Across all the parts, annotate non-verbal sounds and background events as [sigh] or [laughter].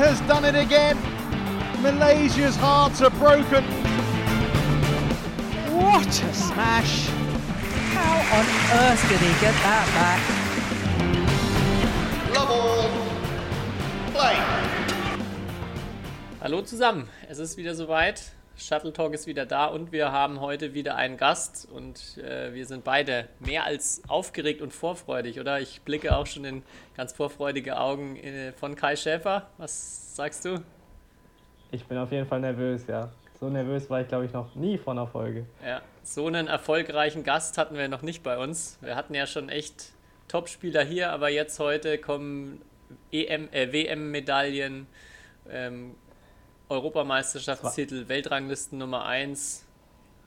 has done it again. Malaysia's hearts are broken. What a smash! How on earth did he get that back? Love all. Play. Hallo zusammen, es ist wieder soweit. Shuttle Talk ist wieder da und wir haben heute wieder einen Gast und äh, wir sind beide mehr als aufgeregt und vorfreudig, oder? Ich blicke auch schon in ganz vorfreudige Augen äh, von Kai Schäfer. Was sagst du? Ich bin auf jeden Fall nervös, ja. So nervös war ich, glaube ich, noch nie vor einer Folge. Ja, so einen erfolgreichen Gast hatten wir noch nicht bei uns. Wir hatten ja schon echt Top-Spieler hier, aber jetzt heute kommen EM, äh, WM-Medaillen, ähm, Europameisterschaftstitel, Weltranglisten Nummer 1.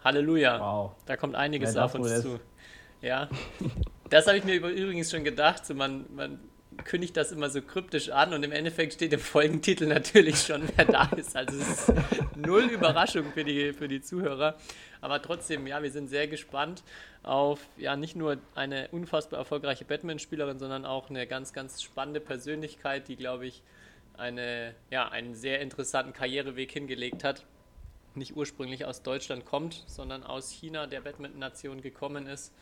Halleluja. Wow. Da kommt einiges Wer auf uns zu. Ja. Das habe ich mir übrigens schon gedacht. So man, man kündigt das immer so kryptisch an und im Endeffekt steht im Folgentitel natürlich schon, wer da ist. Also es ist null Überraschung für die, für die Zuhörer. Aber trotzdem, ja, wir sind sehr gespannt auf ja nicht nur eine unfassbar erfolgreiche Badmintonspielerin, sondern auch eine ganz, ganz spannende Persönlichkeit, die, glaube ich, eine, ja, einen sehr interessanten Karriereweg hingelegt hat. Nicht ursprünglich aus Deutschland kommt, sondern aus China, der Badminton-Nation gekommen ist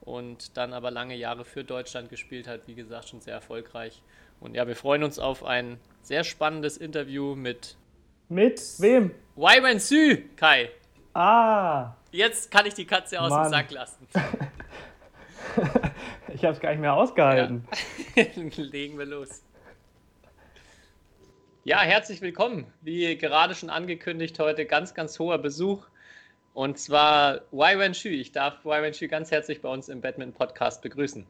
und dann aber lange Jahre für Deutschland gespielt hat, wie gesagt, schon sehr erfolgreich. Und ja, wir freuen uns auf ein sehr spannendes Interview mit Mit wem? Wai Wen Su, Kai. Ah, Jetzt kann ich die Katze aus Mann. dem Sack lassen. [laughs] ich habe es gar nicht mehr ausgehalten. [laughs] Legen wir los. Ja, herzlich willkommen. Wie gerade schon angekündigt, heute ganz, ganz hoher Besuch. Und zwar Wai Wen Shu. Ich darf Wai Wen Shu ganz herzlich bei uns im Badminton Podcast begrüßen.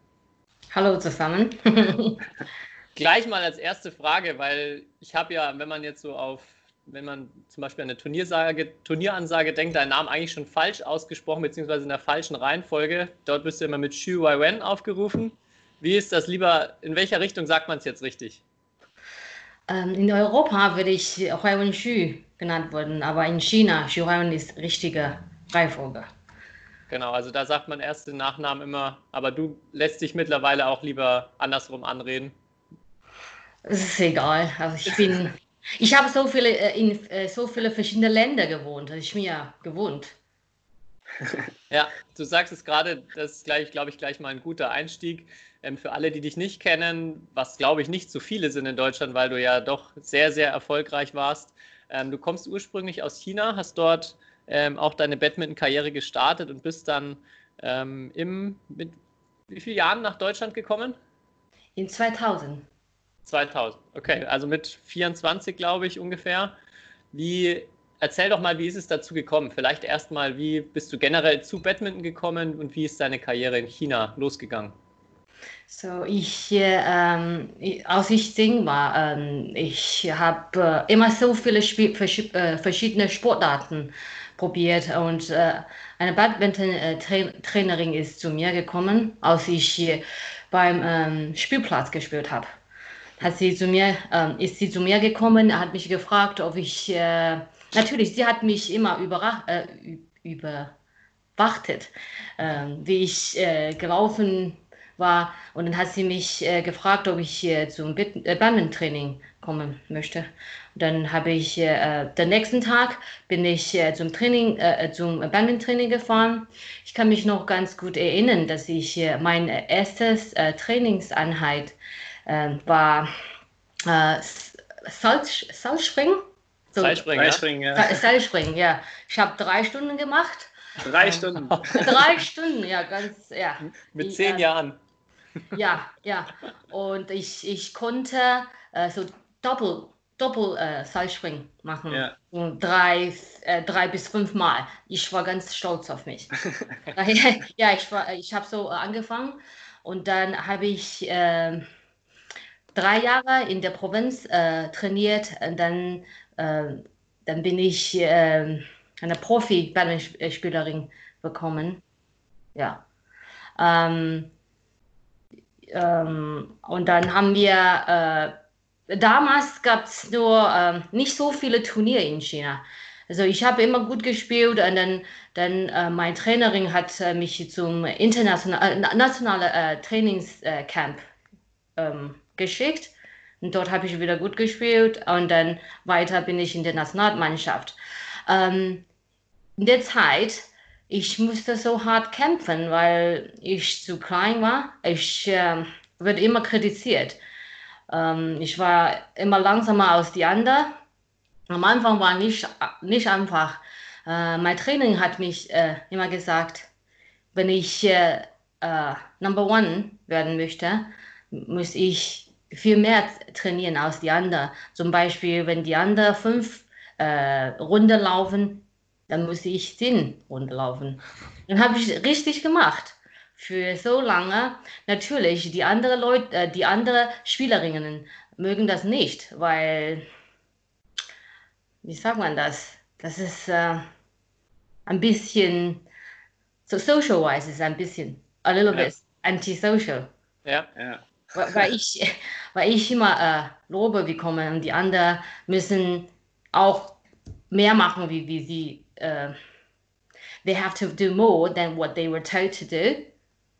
Hallo zusammen. [laughs] [laughs] Gleich mal als erste Frage, weil ich habe ja, wenn man jetzt so auf, wenn man zum Beispiel an eine Turniersage, Turnieransage denkt, deinen Namen eigentlich schon falsch ausgesprochen, beziehungsweise in der falschen Reihenfolge. Dort bist du immer mit Shu Wai Wen aufgerufen. Wie ist das lieber, in welcher Richtung sagt man es jetzt richtig? Ähm, in Europa würde ich Huaiwen Xu genannt worden, aber in China Xu Huaiwen ist richtige Reihenfolge. Genau, also da sagt man erst den Nachnamen immer, aber du lässt dich mittlerweile auch lieber andersrum anreden. Es ist egal. Also ich bin, ich habe so viele äh, in äh, so viele verschiedene Länder gewohnt. Das ist mir gewohnt. [laughs] Ja, du sagst es gerade, das ist gleich, glaube ich, gleich mal ein guter Einstieg. Ähm, für alle, die dich nicht kennen, was glaube ich nicht so viele sind in Deutschland, weil du ja doch sehr, sehr erfolgreich warst. Ähm, du kommst ursprünglich aus China, hast dort ähm, auch deine Badminton-Karriere gestartet und bist dann ähm, im, mit wie vielen Jahren nach Deutschland gekommen? In 2000. 2000, okay, also mit 24, glaube ich, ungefähr. Wie, erzähl doch mal, wie ist es dazu gekommen? Vielleicht erstmal, wie bist du generell zu Badminton gekommen und wie ist deine Karriere in China losgegangen? So, ich, äh, ähm, als ich jung war, ähm, ich habe äh, immer so viele verschi- äh, verschiedene Sportarten probiert und äh, eine Badminton-Trainerin ist zu mir gekommen, als ich äh, beim ähm, Spielplatz gespielt habe. Hat sie zu mir, ähm, ist sie zu mir gekommen, hat mich gefragt, ob ich, äh, natürlich, sie hat mich immer überrascht, äh, ü- überwachtet, ähm, wie ich äh, gelaufen war. Und dann hat sie mich äh, gefragt, ob ich äh, zum äh, Badminton-Training kommen möchte. Und dann habe ich, äh, den nächsten Tag bin ich äh, zum Training, äh, äh, zum Badminton-Training gefahren. Ich kann mich noch ganz gut erinnern, dass ich äh, meine erste äh, Trainingseinheit äh, war äh, Salz, Salzspringen. So, Seilspringen, ja? Ja. Seilspringen, ja. Ich habe drei Stunden gemacht. Drei Stunden. Drei Stunden, ja, ganz, ja. Mit Ich, zehn äh, Jahren. Ja, ja. Und ich, ich konnte äh, so Doppel, Doppel äh, Seilspringen machen. Ja. Drei, äh, drei bis fünf Mal. Ich war ganz stolz auf mich. [laughs] Ja, ich, war- ich habe so äh, angefangen und dann habe ich äh, drei Jahre in der Provinz äh, trainiert und dann, äh, dann bin ich äh, eine Profi-Badmintonspielerin bekommen. Ja. Ähm, ähm, und dann haben wir, äh, damals gab es nur ähm, nicht so viele Turniere in China. Also ich habe immer gut gespielt und dann, dann äh, meine Trainerin hat äh, mich zum internationalen, äh, nationalen äh, Trainingscamp ähm, geschickt. Und dort habe ich wieder gut gespielt und dann weiter bin ich in der Nationalmannschaft. Ähm, in der Zeit, ich musste so hart kämpfen, weil ich zu klein war. Ich äh, wurde immer kritisiert. Ähm, ich war immer langsamer als die anderen. Am Anfang war nicht, nicht einfach. Äh, mein Training hat mich äh, immer gesagt, wenn ich äh, äh, Number One werden möchte, muss ich viel mehr trainieren als die anderen. Zum Beispiel, wenn die anderen fünf äh, Runden laufen, dann muss ich zehn Runden laufen. Dann habe ich richtig gemacht. Für so lange. Natürlich, die anderen Leute, äh, die anderen Spielerinnen mögen das nicht, weil, wie sagt man das? Das ist äh, ein bisschen, so social-wise ist ein bisschen, a little Ja. bit antisocial. Ja, ja. Weil, weil ich, weil ich immer äh, Lobe bekomme und die anderen müssen auch mehr machen, wie, wie sie, äh, they have to do more than what they were told to do.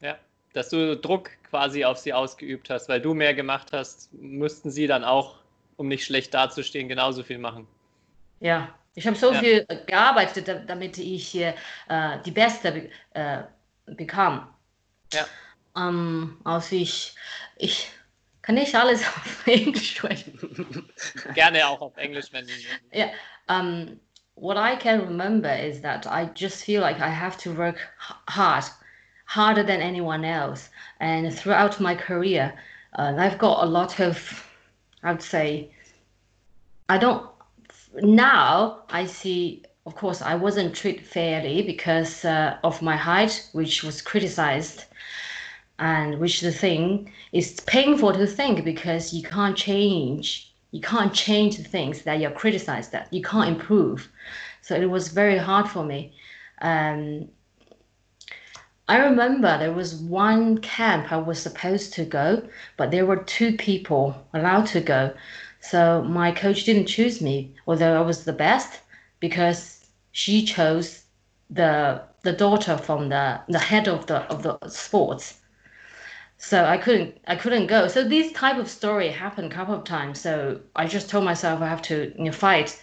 Ja, dass du Druck quasi auf sie ausgeübt hast, weil du mehr gemacht hast, müssten sie dann auch, um nicht schlecht dazustehen, genauso viel machen. Ja, ich habe so Ja. viel gearbeitet, da- damit ich äh, die Beste be äh, bekam. Ja. Ähm, also ich, ich kann nicht alles [laughs] auf Englisch sprechen. Gerne auch auf Englisch, wenn du. Yeah. Um, what I can remember is that I just feel like I have to work hard, harder than anyone else. And throughout my career, uh, I've got a lot of, I would say, I don't. Now I see, of course, I wasn't treated fairly because uh, of my height, which was criticized. And which the thing is painful to think because you can't change you can't change the things that you're criticized at. You can't improve. So it was very hard for me. Um, I remember there was one camp I was supposed to go, but there were two people allowed to go. So my coach didn't choose me, although I was the best, because she chose the the daughter from the the head of the of the sports so I couldn't I couldn't go. So this type of story happened a couple of times. So I just told myself I have to you know, fight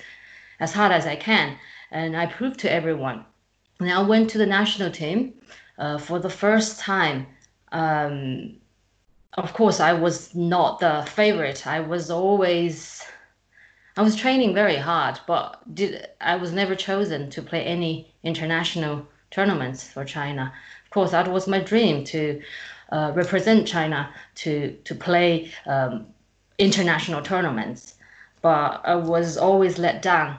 as hard as I can, and I proved to everyone. And I went to the national team uh, for the first time. Um, of course, I was not the favorite. I was always I was training very hard, but did I was never chosen to play any international tournaments for China. Of course, that was my dream to uh, represent China to to play um, international tournaments, but I was always let down.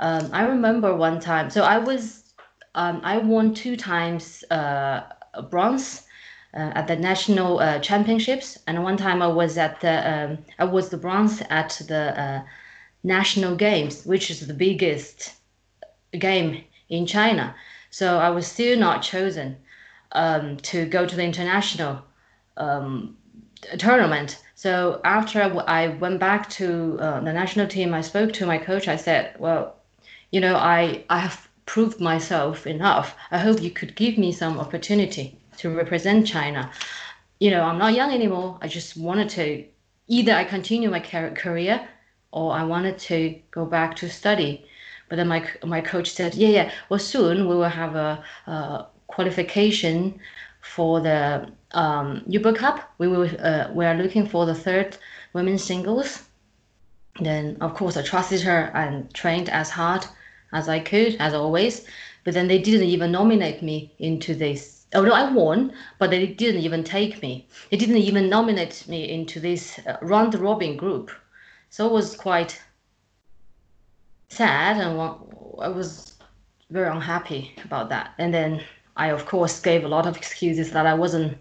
Um, I remember one time, so I was um, I won two times uh, bronze uh, at the national uh, championships, and one time I was at the um, I was the bronze at the uh, national games, which is the biggest game in China. So I was still not chosen um, to go to the international um, tournament. So after I went back to uh, the national team, I spoke to my coach. I said, "Well, you know, I I have proved myself enough. I hope you could give me some opportunity to represent China. You know, I'm not young anymore. I just wanted to either I continue my career or I wanted to go back to study." But then my my coach said, "Yeah, yeah. Well, soon we will have a, a qualification for the um, Uber Cup. We will uh, we are looking for the third women's singles. Then of course I trusted her and trained as hard as I could, as always. But then they didn't even nominate me into this. Oh no, I won, but they didn't even take me. They didn't even nominate me into this uh, round robin group. So it was quite sad, and I was very unhappy about that. And then I, of course, gave a lot of excuses that I wasn't,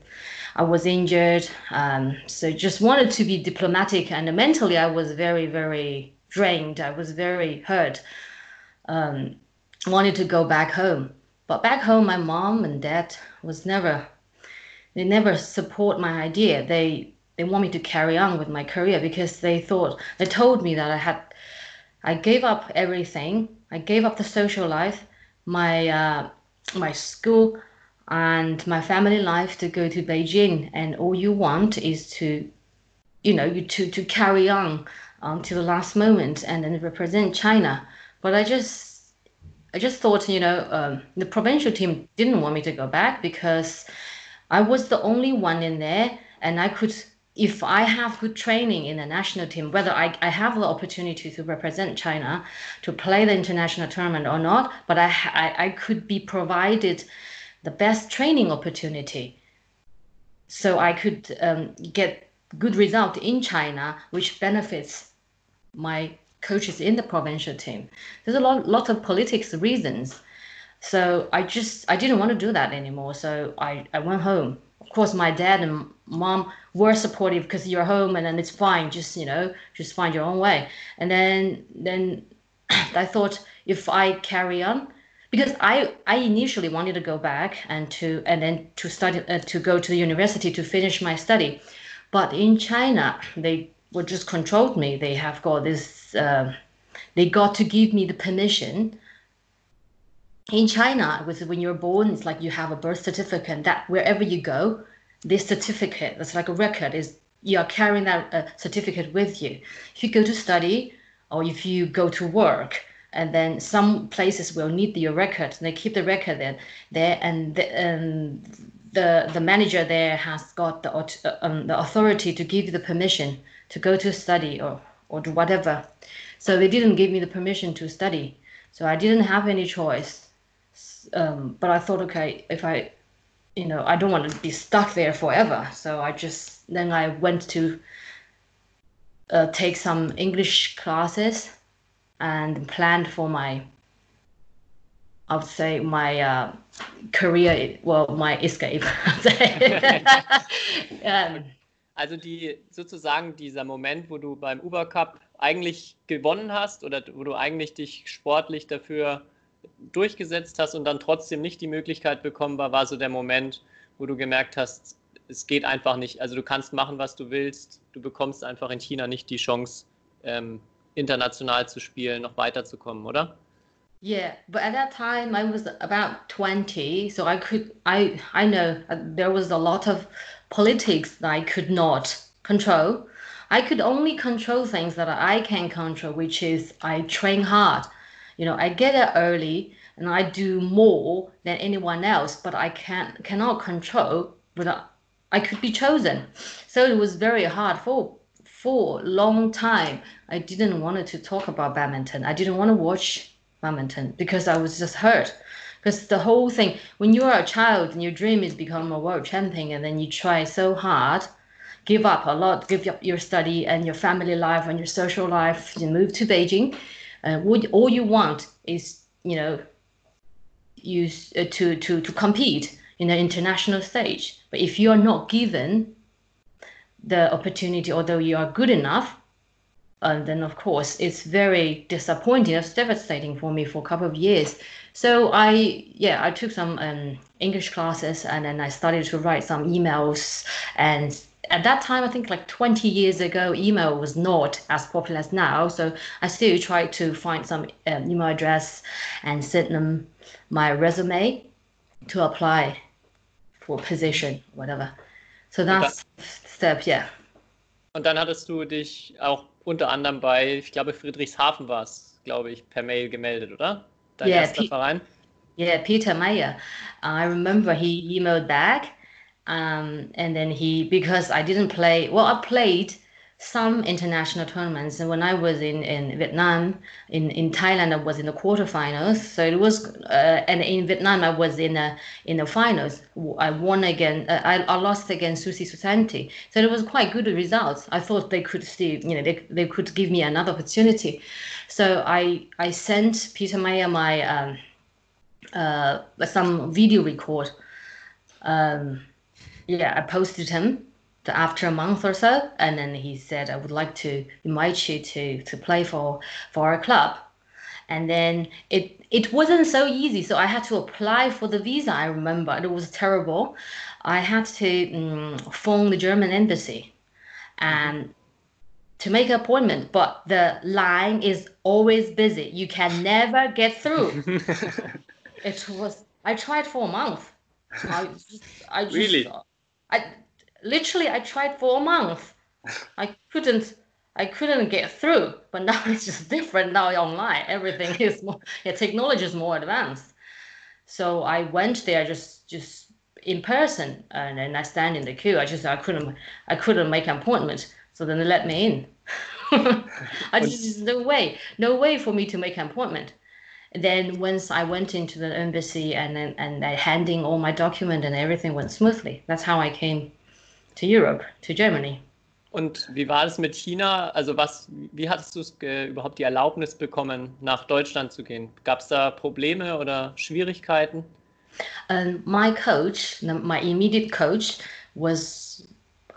I was injured. Um, so just wanted to be diplomatic, and mentally I was very, very drained. I was very hurt. Um, wanted to go back home, but back home, my mom and dad was never, they never support my idea. They they want me to carry on with my career because they thought they told me that I had I gave up everything. I gave up the social life, my uh, my school, and my family life to go to Beijing. And all you want is to you know, you to to carry on until the last moment and then represent China. But I just I just thought, you know, um, the provincial team didn't want me to go back because I was the only one in there, and I could, if I have good training in the national team, whether I, I have the opportunity to represent China, to play the international tournament or not, but I, I, I could be provided the best training opportunity. So I could um, get good result in China, which benefits my coaches in the provincial team. There's a lot, lot of politics reasons. So I just I didn't want to do that anymore. So I, I went home. Of course, my dad and mom were supportive because you're home and then it's fine. Just you know, just find your own way. And then then [clears throat] I thought if I carry on, because I I initially wanted to go back and to and then to study uh, to go to the university to finish my study, but in China they were just controlled me. They have got this. Uh, they got to give me the permission. In China, with when you're born, it's like you have a birth certificate. That wherever you go, this certificate, that's like a record, is you are carrying that uh, certificate with you. If you go to study or if you go to work, and then some places will need your record, and they keep the record there, there, and the, and the the manager there has got the uh, um, the authority to give you the permission to go to study or or do whatever. So they didn't give me the permission to study. So I didn't have any choice. Um, but I thought, okay, if I, you know, I don't want to be stuck there forever. So I just then I went to uh, take some English classes and planned for my I would say my uh, career, well, my escape. [laughs] um, Also die sozusagen dieser Moment, wo du beim Uber Cup eigentlich gewonnen hast oder wo du eigentlich dich sportlich dafür durchgesetzt hast und dann trotzdem nicht die Möglichkeit bekommen war, war so der Moment, wo du gemerkt hast, es geht einfach nicht. Also du kannst machen, was du willst. Du bekommst einfach in China nicht die Chance, ähm, international zu spielen, noch weiterzukommen, oder? Yeah, but at that time I was about 20, so I could I I know uh, there was a lot of politics that I could not control. I could only control things that I can control, which is I train hard. You know, I get up early and I do more than anyone else, but I can cannot control whether I could be chosen. So it was very hard for for a long time. I didn't want to talk about badminton. I didn't want to watch badminton because I was just hurt because the whole thing when you are a child and your dream is become a world champion and then you try so hard give up a lot give up your study and your family life and your social life you move to beijing uh, what, all you want is you know use uh, to to to compete in an international stage but if you are not given the opportunity although you are good enough uh, then of course it's very disappointing it's devastating for me for a couple of years so I, yeah, I took some um, English classes and then I started to write some emails. And at that time, I think like 20 years ago, email was not as popular as now. So I still tried to find some um, email address and send them my resume to apply for position, whatever. So that's step, yeah. Und dann hattest du dich auch unter anderem bei, ich glaube, Friedrichshafen war es, glaube ich, per Mail gemeldet, oder? Dein yeah, erster Verein? Yeah, Peter Meyer. I remember he emailed back, um, and then he because I didn't play. Well, I played some international tournaments, and when I was in, in Vietnam, in, in Thailand, I was in the quarterfinals. So it was, uh, and in Vietnam, I was in the in the finals. I won again. Uh, I, I lost against Susi Susanti. So it was quite good results. I thought they could still, you know, they, they could give me another opportunity. So I I sent Peter Meyer my um, uh, some video record. Um, yeah, I posted him after a month or so, and then he said, "I would like to invite you to to play for for our club." And then it it wasn't so easy, so I had to apply for the visa. I remember it was terrible. I had to um, phone the German embassy, and to make an appointment, but the line is always busy. You can never get through. [laughs] it was. I tried for a month. I [laughs] just. I just. Really? I literally I tried for a month. [laughs] I couldn't I couldn't get through. But now [laughs] it's just different. Now online, everything is more yeah, technology is more advanced. So I went there just just in person and then I stand in the queue. I just I couldn't I couldn't make an appointment. So then they let me in. [laughs] I just no way, no way for me to make an appointment. Then once I went into the embassy and then and I handing all my document and everything went smoothly. That's how I came to Europe, to Germany. Und wie war das mit China? Also was, wie hattest du es überhaupt die Erlaubnis bekommen, nach Deutschland zu gehen? Gab es da Probleme oder Schwierigkeiten? Um, my coach, my immediate coach, was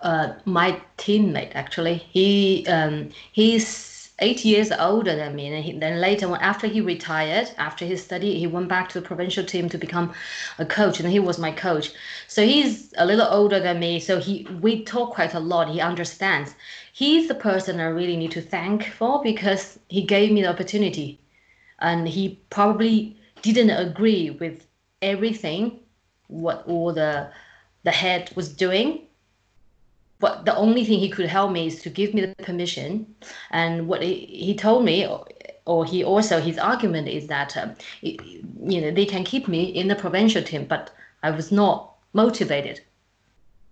uh, my teammate. Actually, he um, he's eight years older than me, and he, then later, after he retired, after his study, he went back to the provincial team to become a coach, and he was my coach. So he's a little older than me. So he we talk quite a lot. He understands. He's the person I really need to thank for because he gave me the opportunity, and he probably didn't agree with everything what all the the head was doing but the only thing he could help me is to give me the permission. And what he, he told me or he also his argument is that um, it, you know they can keep me in the provincial team but i was not motivated.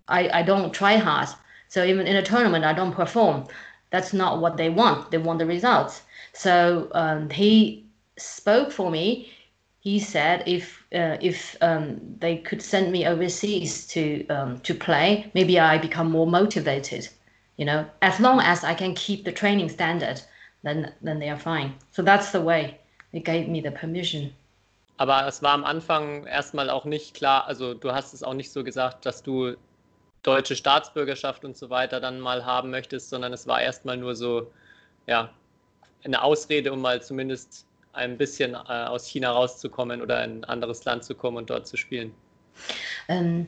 I i don't try hard. So even in a tournament i don't perform. That's not what they want. They want the results. So um, he spoke for me he said if uh, if um, they could send me overseas to um, to play, maybe I become more motivated. You know, as long as I can keep the training standard, then then they are fine. So that's the way they gave me the permission. Aber es war am Anfang erstmal auch nicht klar, also du hast es auch nicht so gesagt, dass du deutsche Staatsbürgerschaft und so weiter dann mal haben möchtest, sondern es war erstmal nur so, ja, eine Ausrede, um mal zumindest ein bisschen äh, aus China rauszukommen oder in ein anderes Land zu kommen und dort zu spielen? Um,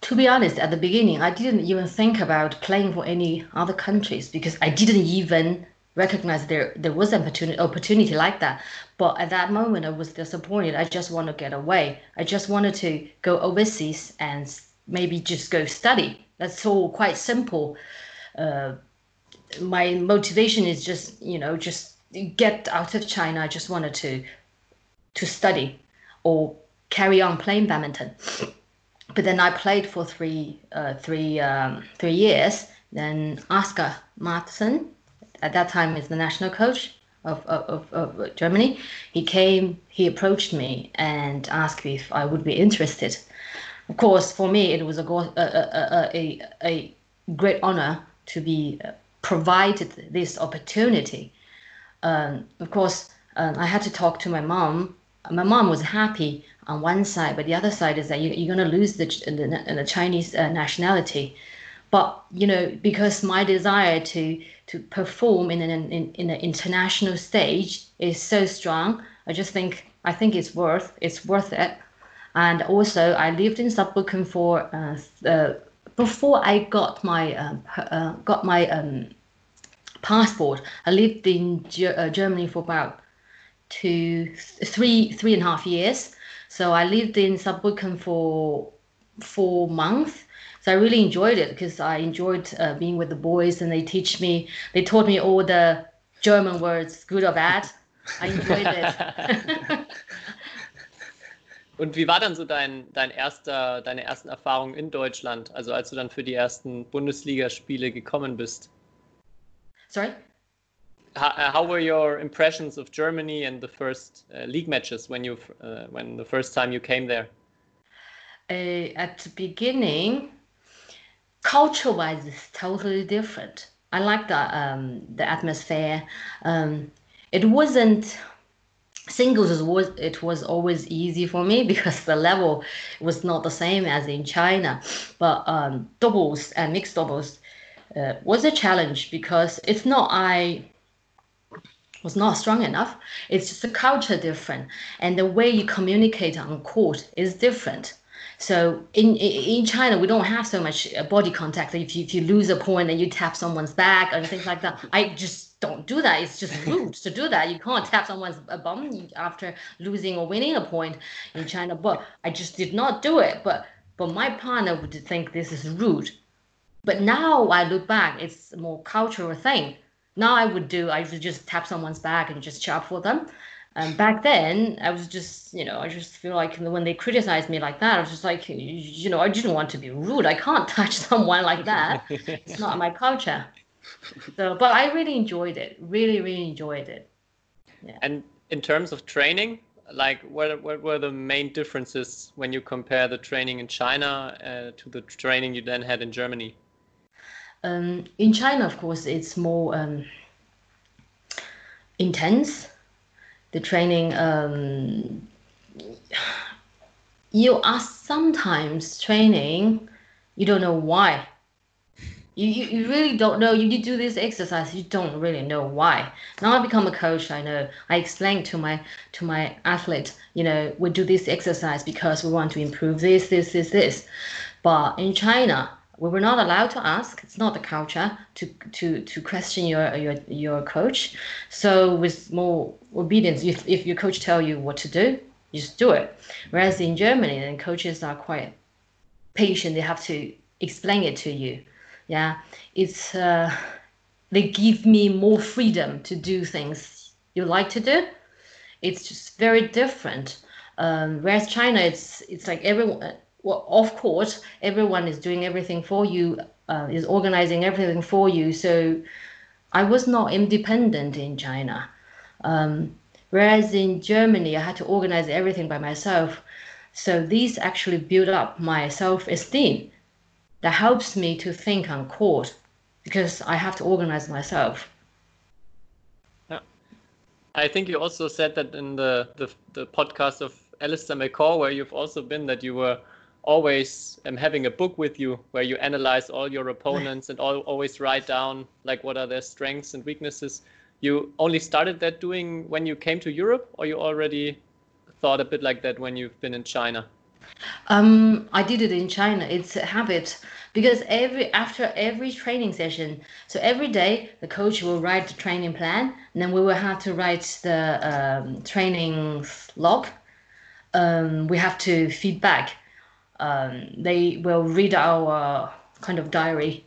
to be honest, at the beginning, I didn't even think about playing for any other countries because I didn't even recognize there there was an opportunity opportunity like that. But at that moment, I was disappointed. I just want to get away. I just wanted to go overseas and maybe just go study. That's all quite simple. Uh, my motivation is just you know just get out of China. I just wanted to to study or carry on playing badminton. But then I played for three uh, three um, three years. Then Oscar Martin, at that time is the national coach of, of, of Germany. He came, he approached me and asked me if I would be interested. Of course, for me, it was a, a, a, a great honor to be provided this opportunity um, of course, um, I had to talk to my mom. My mom was happy on one side, but the other side is that you, you're going to lose the, the, the Chinese uh, nationality. But you know, because my desire to to perform in an in, in an international stage is so strong, I just think I think it's worth it's worth it. And also, I lived in Saarbrücken for uh, uh, before I got my um, uh, got my um, passport. I lived in uh, Germany for about two, three, three and a half years. So I lived in Saarbrücken for four months. So I really enjoyed it because I enjoyed uh, being with the boys and they teach me, they taught me all the German words, good or bad. I enjoyed it. [laughs] Und wie war dann so dein, dein erster, deine ersten Erfahrungen in Deutschland, also als du dann für die ersten Bundesligaspiele gekommen bist? Sorry? How, uh, how, were your impressions of Germany and the first uh, league matches when you uh, when the first time you came there? Uh, at the beginning, culture-wise, it's totally different. I like the um, the atmosphere. Um, it wasn't singles was it was always easy for me [laughs] because the level was not the same as in China, but um, doubles and mixed doubles uh, was a challenge because it's not I was not strong enough. It's just the culture different, and the way you communicate on court is different. So in in China, we don't have so much uh, body contact. If you, if you lose a point and you tap someone's back and things like that, I just don't do that. It's just [laughs] rude to do that. You can't tap someone's bum after losing or winning a point in China. But I just did not do it. But but my partner would think this is rude But now I look back, it's a more cultural thing. Now I would do, I would just tap someone's back and just chat for them. And back then, I was just, you know, I just feel like when they criticized me like that, I was just like, you know, I didn't want to be rude. I can't [laughs] touch someone like that. it's not my culture. So, but I really enjoyed it. Really, really enjoyed it. Yeah. And in terms of training, like what, what were the main differences when you compare the training in China uh, to the training you then had in Germany? Um, in China, of course, it's more um, intense. The training, um, you are sometimes training, you don't know why. You, you, you really don't know. You, you do this exercise, you don't really know why. Now I become a coach, I know. I explain to my to my athlete, you know, we do this exercise because we want to improve this, this, this, this. But in China, we were not allowed to ask. It's not the culture to to to question your your your coach. So with more obedience, if if your coach tell you what to do, you just do it. Whereas in Germany, then coaches are quite patient. They have to explain it to you. Yeah, it's uh, they give me more freedom to do things you like to do. It's just very different. Um, whereas China, it's it's like everyone well, of course, everyone is doing everything for you, uh, is organizing everything for you. So I was not independent in China. Um, whereas in Germany, I had to organize everything by myself. So these actually build up my self esteem. That helps me to think on court because I have to organize myself. Yeah. I think you also said that in the, the, the podcast of Alistair McCaw, where you've also been, that you were always um, having a book with you where you analyze all your opponents and all, always write down like what are their strengths and weaknesses you only started that doing when you came to europe or you already thought a bit like that when you've been in china um, I did it in China. It's a habit because every after every training session, so every day the coach will write the training plan, and then we will have to write the um, training log. Um, we have to feedback um, they will read our kind of diary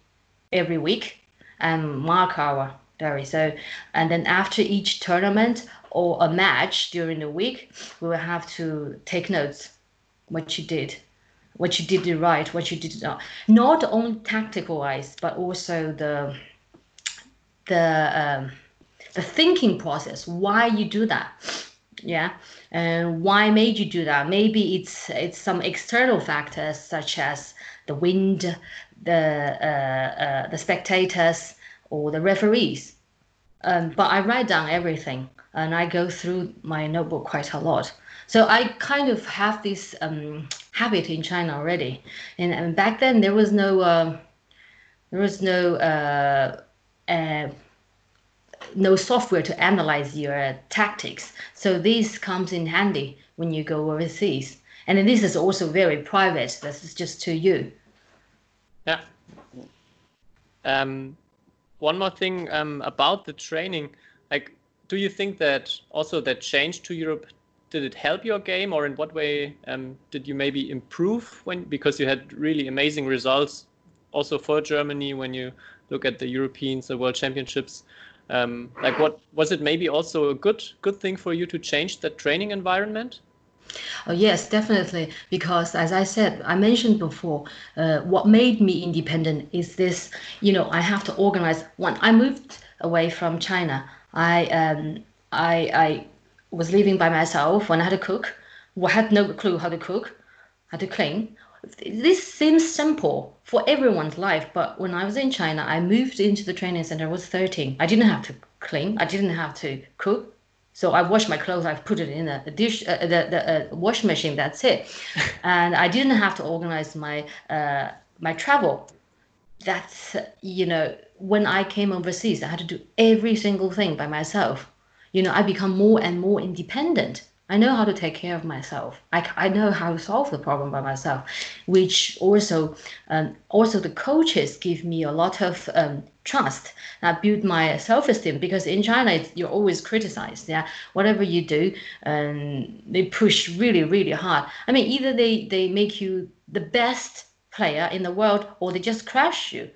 every week and mark our diary. So, and then after each tournament or a match during the week, we will have to take notes what you did, what you did right, what you did not. Not only tactical wise, but also the the um, the thinking process. Why you do that? Yeah. And why made you do that? Maybe it's it's some external factors such as the wind the uh, uh, the spectators or the referees. Um, but i write down everything and i go through my notebook quite a lot. So i kind of have this um, habit in china already. And, and back then there was no uh, there was no uh, uh, no software to analyze your tactics. So this comes in handy when you go overseas. And this is also very private. This is just to you. Yeah. Um, one more thing um, about the training. Like, do you think that also that change to Europe did it help your game, or in what way um, did you maybe improve when because you had really amazing results also for Germany when you look at the Europeans, the World Championships? Um, like what was it maybe also a good good thing for you to change that training environment Oh, yes, definitely. Because as I said, I mentioned before, uh, what made me independent is this, you know, I have to organize. When I moved away from China, I, um, I, I was living by myself when I had to cook. I had no clue how to cook, how to clean this seems simple for everyone's life, but when I was in China, I moved into the training center. I was 13. I didn't have to clean. I didn't have to cook. So I washed my clothes. I put it in a, dish, uh, the, the uh, wash machine. That's it. [laughs] and I didn't have to organize my uh, my travel. That's you know when I came overseas, I had to do every single thing by myself. You know, I become more and more independent I know how to take care of myself. I, I know how to solve the problem by myself, which also um, also the coaches give me a lot of um, trust. I build my self esteem because in China you're always criticized. Yeah, whatever you do, um, they push really really hard. I mean, either they they make you the best player in the world or they just crush you.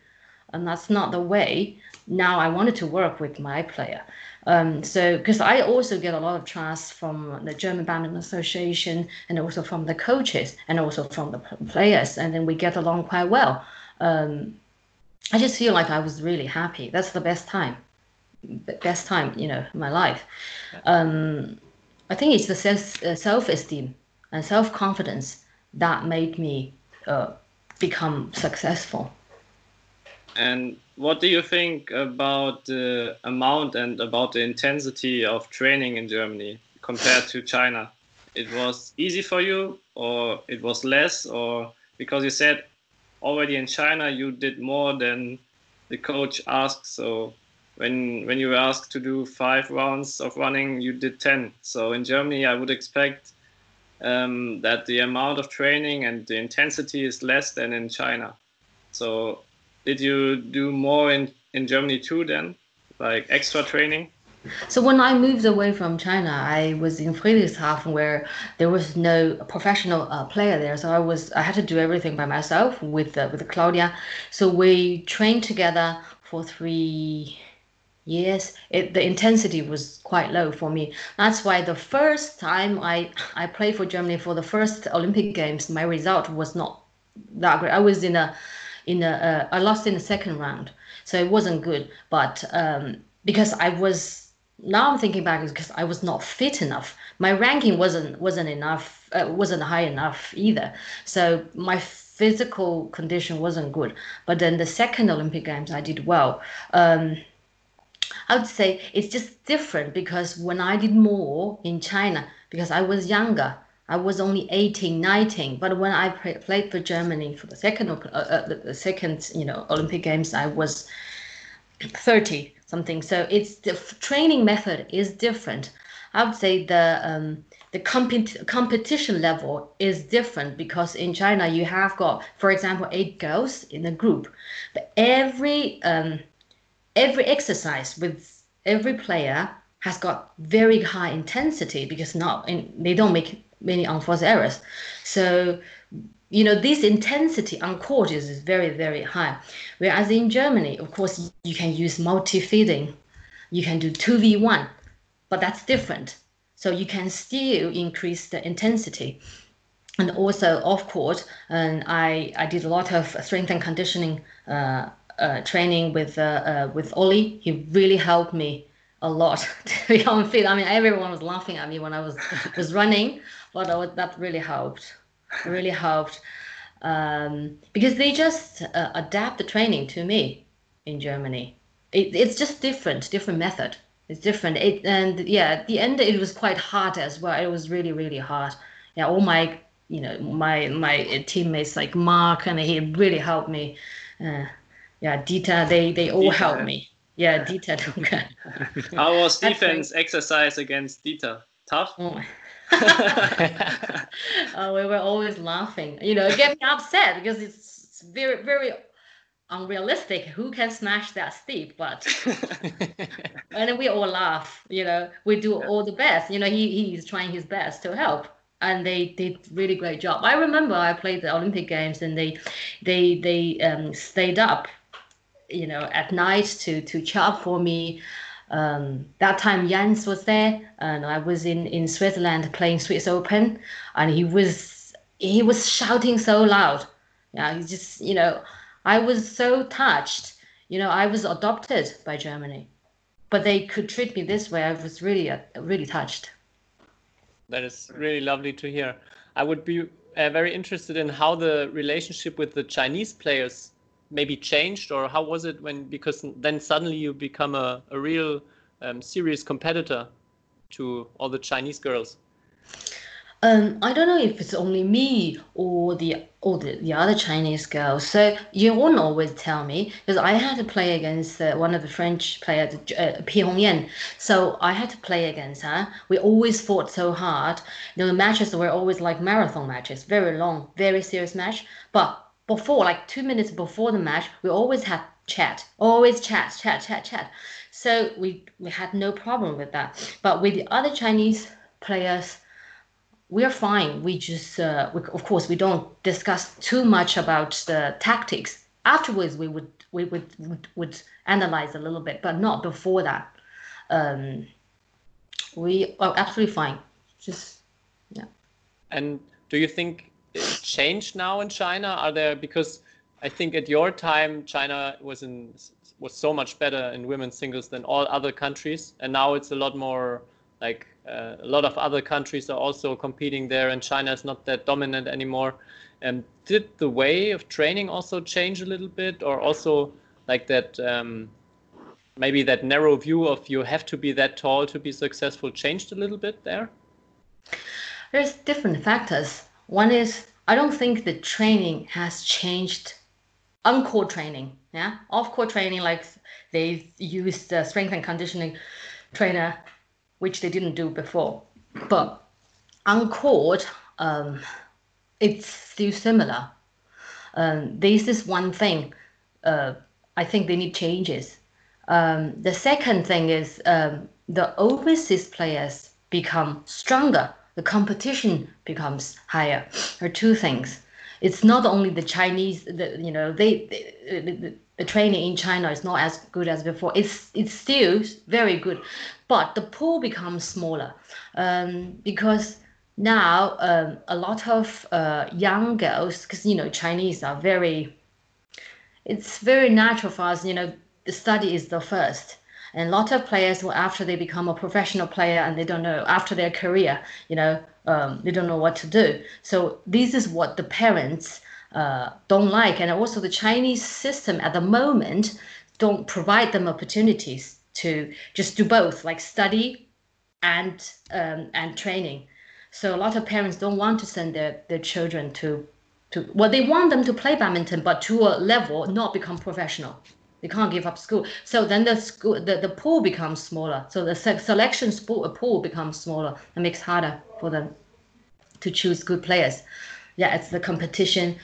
and that's not the way. Now I wanted to work with my player. Um, so, because I also get a lot of trust from the German Badminton Association and also from the coaches and also from the players, and then we get along quite well. Um, I just feel like I was really happy. That's the best time, best time, you know, in my life. Um, I think it's the self uh, self esteem and self confidence that made me uh, become successful. And what do you think about the amount and about the intensity of training in Germany compared to China? It was easy for you, or it was less, or because you said already in China you did more than the coach asked. So when when you were asked to do five rounds of running, you did ten. So in Germany, I would expect um, that the amount of training and the intensity is less than in China. So did you do more in in Germany too then, like extra training? So when I moved away from China, I was in Friedrichshafen where there was no professional uh, player there. So I was I had to do everything by myself with uh, with Claudia. So we trained together for three years. It, the intensity was quite low for me. That's why the first time I I played for Germany for the first Olympic Games, my result was not that great. I was in a in a uh, I lost in the second round, so it wasn't good. But um, because I was now I'm thinking back is because I was not fit enough. My ranking wasn't wasn't enough, uh, wasn't high enough either. So my physical condition wasn't good. But then the second Olympic Games, I did well. Um, I would say it's just different because when I did more in China, because I was younger, I was only 18, 19. But when I played for Germany for the second, uh, uh, the second, you know, Olympic Games, I was 30 something. So it's the training method is different. I would say the um, the compet- competition level is different because in China you have got, for example, eight girls in a group, but every um, every exercise with every player has got very high intensity because not in, they don't make many unforced errors. So you know this intensity on court is very very high whereas in germany of course you can use multi-feeding you can do 2v1 but that's different so you can still increase the intensity and also off court and i i did a lot of strength and conditioning uh, uh, training with uh, uh with Ollie. He really helped me a lot [laughs] to become fit. I mean, everyone was laughing at me when I was was running, but that really helped really helped um, because they just uh, adapt the training to me in Germany. It, it's just different, different method. It's different. It, and yeah, at the end it was quite hard as well. It was really, really hard. Yeah, all my you know my my teammates like Mark and he really helped me. Uh, yeah, Dita, they they all Dieter. helped me. Yeah, Dieter. [laughs] How was defense exercise against Dieter? Tough. Oh [laughs] [laughs] uh, we were always laughing. You know, get me upset because it's very, very unrealistic. Who can smash that steep? But and we all laugh. You know, we do all the best. You know, he he's trying his best to help. And they did really great job. I remember I played the Olympic Games, and they, they, they um, stayed up, you know, at night to to chop for me um, that time Jens was there, and I was in in Switzerland playing Swiss Open, and he was he was shouting so loud. Yeah, he just you know, I was so touched. You know, I was adopted by Germany, but they could treat me this way. I was really uh, really touched. That is really lovely to hear. I would be uh, very interested in how the relationship with the Chinese players maybe changed or how was it when because then suddenly you become a, a real um, serious competitor to all the chinese girls um, I don't know if it's only me or the or the, the other Chinese girls. So you won't always tell me because I had to play against uh, one of the French players, uh, Pi Hongyan. So I had to play against her. We always fought so hard. You know, the matches were always like marathon matches, very long, very serious match. But before, like two minutes before the match, we always had chat, always chat, chat, chat, chat. So we we had no problem with that. But with the other Chinese players, we're fine. We just, uh, we, of course, we don't discuss too much about the tactics afterwards we would we would would, would analyze a little bit, but not before that. Um, we are absolutely fine. Just yeah. And do you think changed now in China? Are there because I think at your time China was in was so much better in women's singles than all other countries, and now it's a lot more like uh, a lot of other countries are also competing there, and China is not that dominant anymore. And did the way of training also change a little bit, or also like that? Um, maybe that narrow view of you have to be that tall to be successful changed a little bit there. There's different factors. One is I don't think the training has changed on-court training. Yeah, off-court training like they use the strength and conditioning trainer, which they didn't do before. But on-court, um, it's still similar. Um, this is one thing. Uh, I think they need changes. Um, the second thing is um, the overseas players become stronger. The competition becomes higher. Are two things. It's not only the Chinese, the, you know, they, they the, the training in China is not as good as before. It's it's still very good, but the pool becomes smaller um, because now um, a lot of uh, young girls, because you know Chinese are very, it's very natural for us. You know, the study is the first. And a lot of players, after they become a professional player and they don't know after their career, you know, um, they don't know what to do. So this is what the parents uh, don't like, and also the Chinese system at the moment don't provide them opportunities to just do both, like study and um, and training. So a lot of parents don't want to send their, their children to to well, they want them to play badminton, but to a level not become professional. They can't give up school. So then the school, the, the pool becomes smaller. So the se- selection pool, a pool becomes smaller. It makes harder for them to choose good players. Yeah, it's the competition.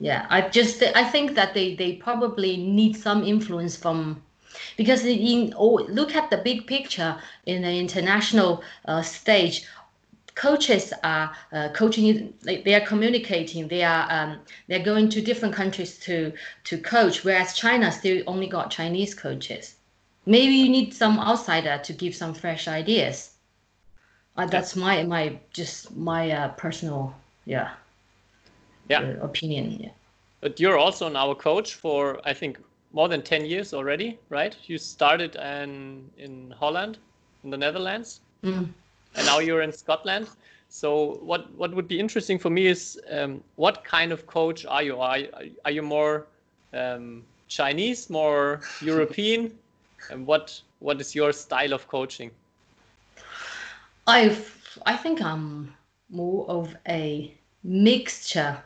Yeah, I just I think that they they probably need some influence from because in oh, look at the big picture in the international uh, stage coaches are uh, coaching like they are communicating they are um, they're going to different countries to to coach whereas china still only got chinese coaches. Maybe you need some outsider to give some fresh ideas. Uh, that's my my just my uh, personal yeah yeah. uh, opinion yeah. But you're also now a coach for i think more than 10 years already right? You started in in holland in the netherlands. Mm and now you're in Scotland. So what what would be interesting for me is um, what kind of coach are you? Are are you more um, Chinese, more [laughs] European, and what what is your style of coaching? I I think I'm more of a mixture.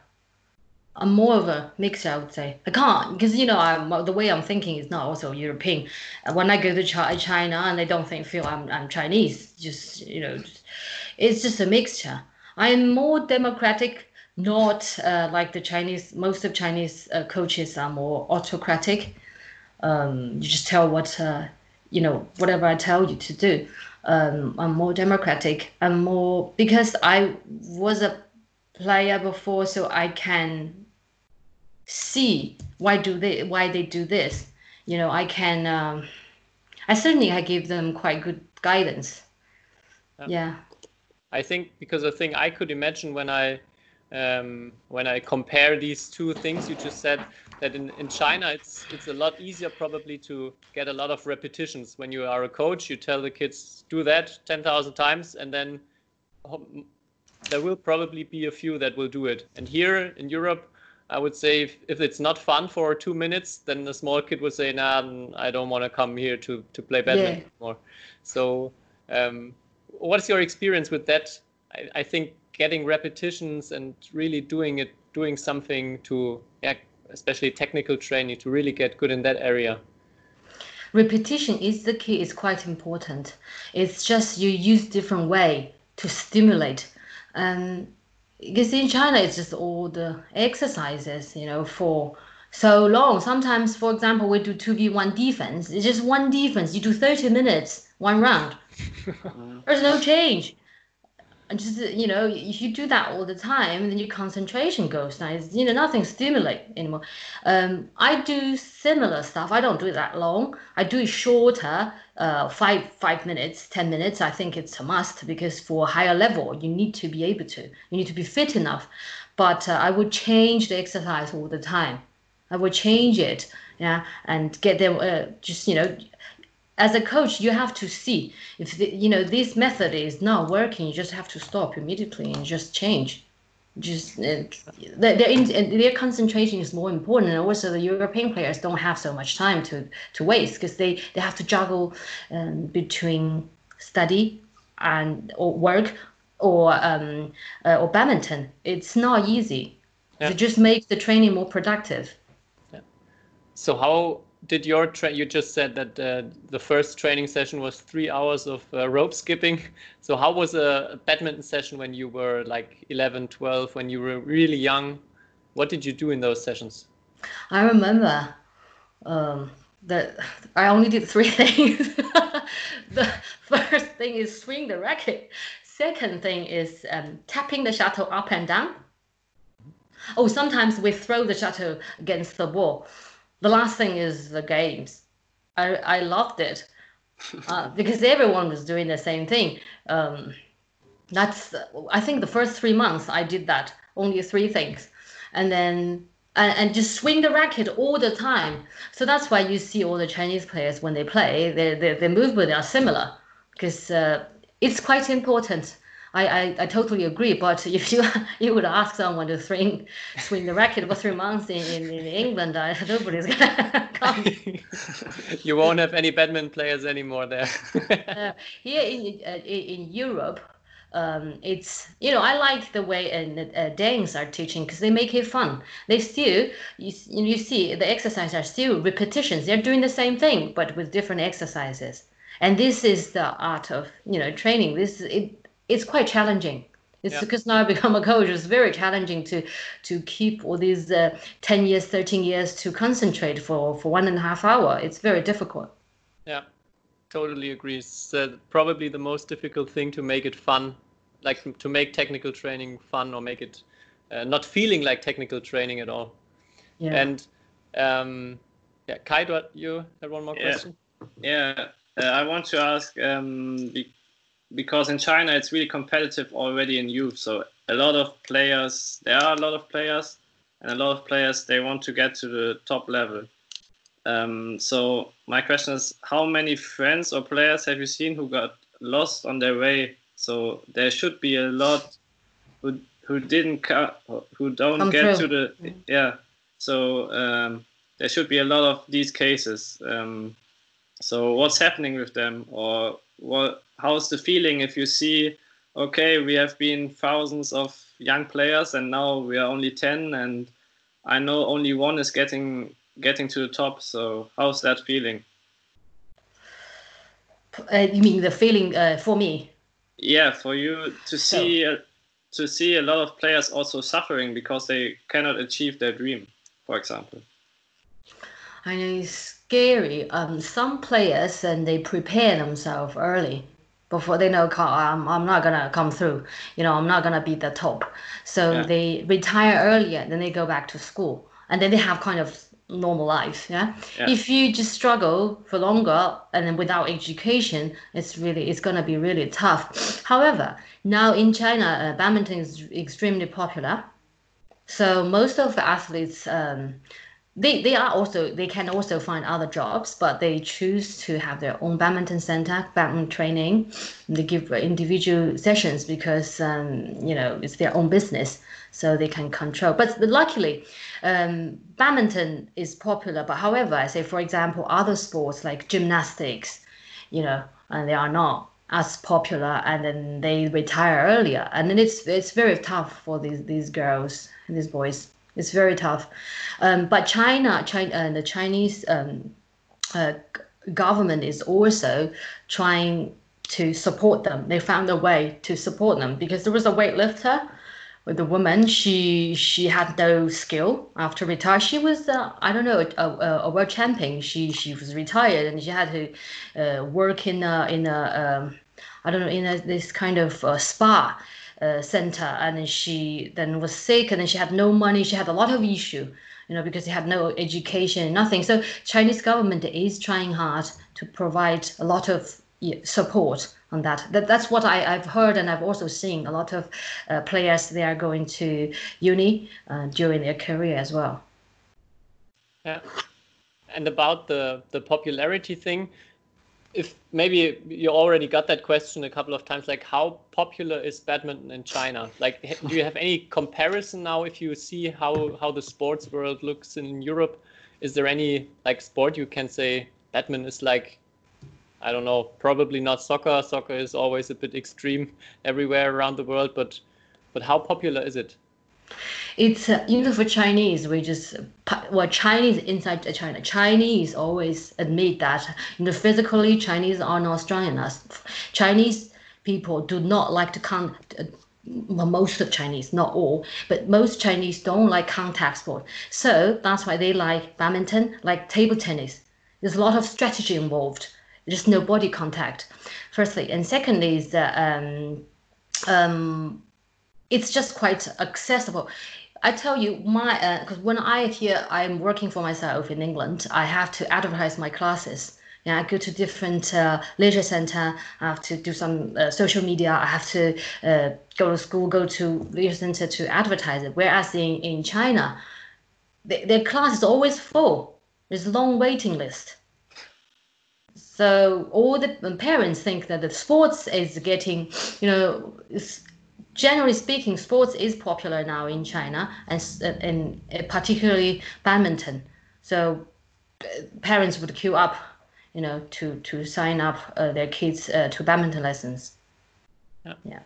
I'm more of a mixer, I would say. I can't because you know I'm the way I'm thinking is not also European. When I go to China and they don't think feel I'm I'm Chinese, just you know, just, it's just a mixture. I'm more democratic, not uh, like the Chinese. Most of Chinese uh, coaches are more autocratic. Um, you just tell what uh, you know, whatever I tell you to do. Um, I'm more democratic. I'm more because I was a player before, so I can see why do they why they do this. You know, I can. Um, I certainly I give them quite good guidance. Yeah. yeah. I think because the thing I could imagine when I um, when I compare these two things you just said that in, in China it's it's a lot easier probably to get a lot of repetitions when you are a coach you tell the kids do that 10,000 times and then there will probably be a few that will do it and here in Europe I would say if, if it's not fun for two minutes then the small kid would say nah I don't want to come here to to play badminton Yeah. anymore so um, what's your experience with that? I, I think getting repetitions and really doing it, doing something to, yeah, especially technical training to really get good in that area. repetition is the key is quite important it's just you use different way to stimulate um because in china it's just all the exercises you know for so long. Sometimes for example we do 2v1 defense. It's just one defense. You do 30 minutes one round. [laughs] There's no change and just you know if you do that all the time then your concentration goes down. It's, you know nothing stimulate anymore. Um, i do similar stuff. I don't do it that long. I do it shorter uh, five five minutes ten minutes. I think it's a must because for higher level you need to be able to you need to be fit enough. But uh, i would change the exercise all the time. I would change it yeah and get them uh, just you know as a coach, you have to see if the, you know this method is not working. You just have to stop immediately and just change. Just uh, their their concentration is more important, and also the European players don't have so much time to to waste because they they have to juggle um, between study and or work or um, uh, or badminton. It's not easy. Yeah. To just make the training more productive. yeah. So how did your tra- you just said that uh, the first training session was three hours of uh, rope skipping [laughs] so how was a badminton session when you were like 11 12 when you were really young what did you do in those sessions I remember um, that I only did three [laughs] things. [laughs] the first thing is swing the racket. Second thing is um, tapping the shuttle up and down. Oh, sometimes we throw the shuttle against the wall. The last thing is the games. I I loved it [laughs] uh, because everyone was doing the same thing. Um, that's I think the first three months I did that only three things, and then and, and just swing the racket all the time. So that's why you see all the Chinese players when they play, their their, their movement are similar because uh, it's quite important. I, I, I totally agree. But [laughs] if you you would ask someone to swing swing the racket for three months in, in, in England, I, [laughs] nobody's gonna [laughs] come. you won't have any badminton players anymore there uh, here in uh, in Europe, um, it's you know I like the way uh, uh, Danes are teaching because they make it fun. They still you, you see the exercises are still repetitions. They're doing the same thing but with different exercises. And this is the art of you know training. This it it's quite challenging. It's Yeah. because now I [laughs] become a coach. It's very challenging to to keep all these uh, ten years, thirteen years to concentrate for for one and a half hour. It's very difficult. yeah totally agree it's uh, probably the most difficult thing to make it fun like to make technical training fun or make it uh, not feeling like technical training at all Yeah. and um yeah kai what you had one more Yeah. question Yeah, uh, I want to ask um, be, because in China it's really competitive already in youth. So a lot of players, there are a lot of players, and a lot of players they want to get to the top level. Um, so my question is, how many friends or players have you seen who got lost on their way? So there should be a lot who who didn't who don't Come get through. to the yeah. So um, there should be a lot of these cases. Um, so what's happening with them, or what? How's the feeling if you see? Okay, we have been thousands of young players, and now we are only ten, and I know only one is getting getting to the top. So how's that feeling? Uh, you mean the feeling uh, for me? Yeah, for you to see uh, to see a lot of players also suffering because they cannot achieve their dream, for example. I know it's scary. Um, some players and they prepare themselves early before they know I'm, I'm not gonna come through. You know, I'm not gonna be the top. So Yeah. they retire earlier, then they go back to school, and then they have kind of normal life. Yeah. Yeah. If you just struggle for longer and then without education, it's really it's gonna be really tough. However, now in China, uh, badminton is extremely popular. So most of the athletes, um, they, they are also they can also find other jobs, but they choose to have their own badminton center, badminton training. They give individual sessions because um, you know it's their own business, so they can control. But, but luckily, um, badminton is popular. But however, I say for example, other sports like gymnastics, you know, and they are not as popular, and then they retire earlier, and then it's it's very tough for these these girls and these boys. It's very tough. Um, but China, China, uh, the Chinese um, uh, government is also trying to support them. They found a way to support them because there was a weightlifter with a woman. She she had no skill after retire. She was uh, I don't know a, a, a world champion. She she was retired and she had to uh, work in a in a um, I don't know in a, this kind of uh, spa uh, center, and then she then was sick, and then she had no money. She had a lot of issue, you know, because she had no education, nothing. So Chinese government is trying hard to provide a lot of support on that. that that's what I, have heard, and I've also seen a lot of uh, players they are going to uni uh, during their career as well. Yeah, and about the the popularity thing, if maybe you already got that question a couple of times, like how popular is badminton in China? Like, do you have any comparison now? If you see how how the sports world looks in Europe, is there any like sport you can say badminton is like? I don't know, probably not soccer. Soccer is always a bit extreme [laughs] everywhere around the world, but but how popular is it? It's uh, you know for Chinese we just well Chinese inside China Chinese always admit that you know physically Chinese are not strong enough. Chinese people do not like to come. Uh, most of Chinese, not all, but most Chinese don't like contact sport. So that's why they like badminton, like table tennis. There's a lot of strategy involved. Just no body contact. Firstly, and secondly is that um, um, it's just quite accessible. I tell you, my because uh, when I here I'm working for myself in England, I have to advertise my classes. Yeah, I go to different uh, leisure center. I have to do some uh, social media. I have to uh, go to school, go to leisure center to advertise it. Whereas in in China, the, their class is always full. There's a long waiting list. So all the parents think that the sports is getting, you know, generally speaking, sports is popular now in China, and and particularly badminton. So uh, parents would queue up, you know, to to sign up uh, their kids uh, to badminton lessons. Yeah. yeah.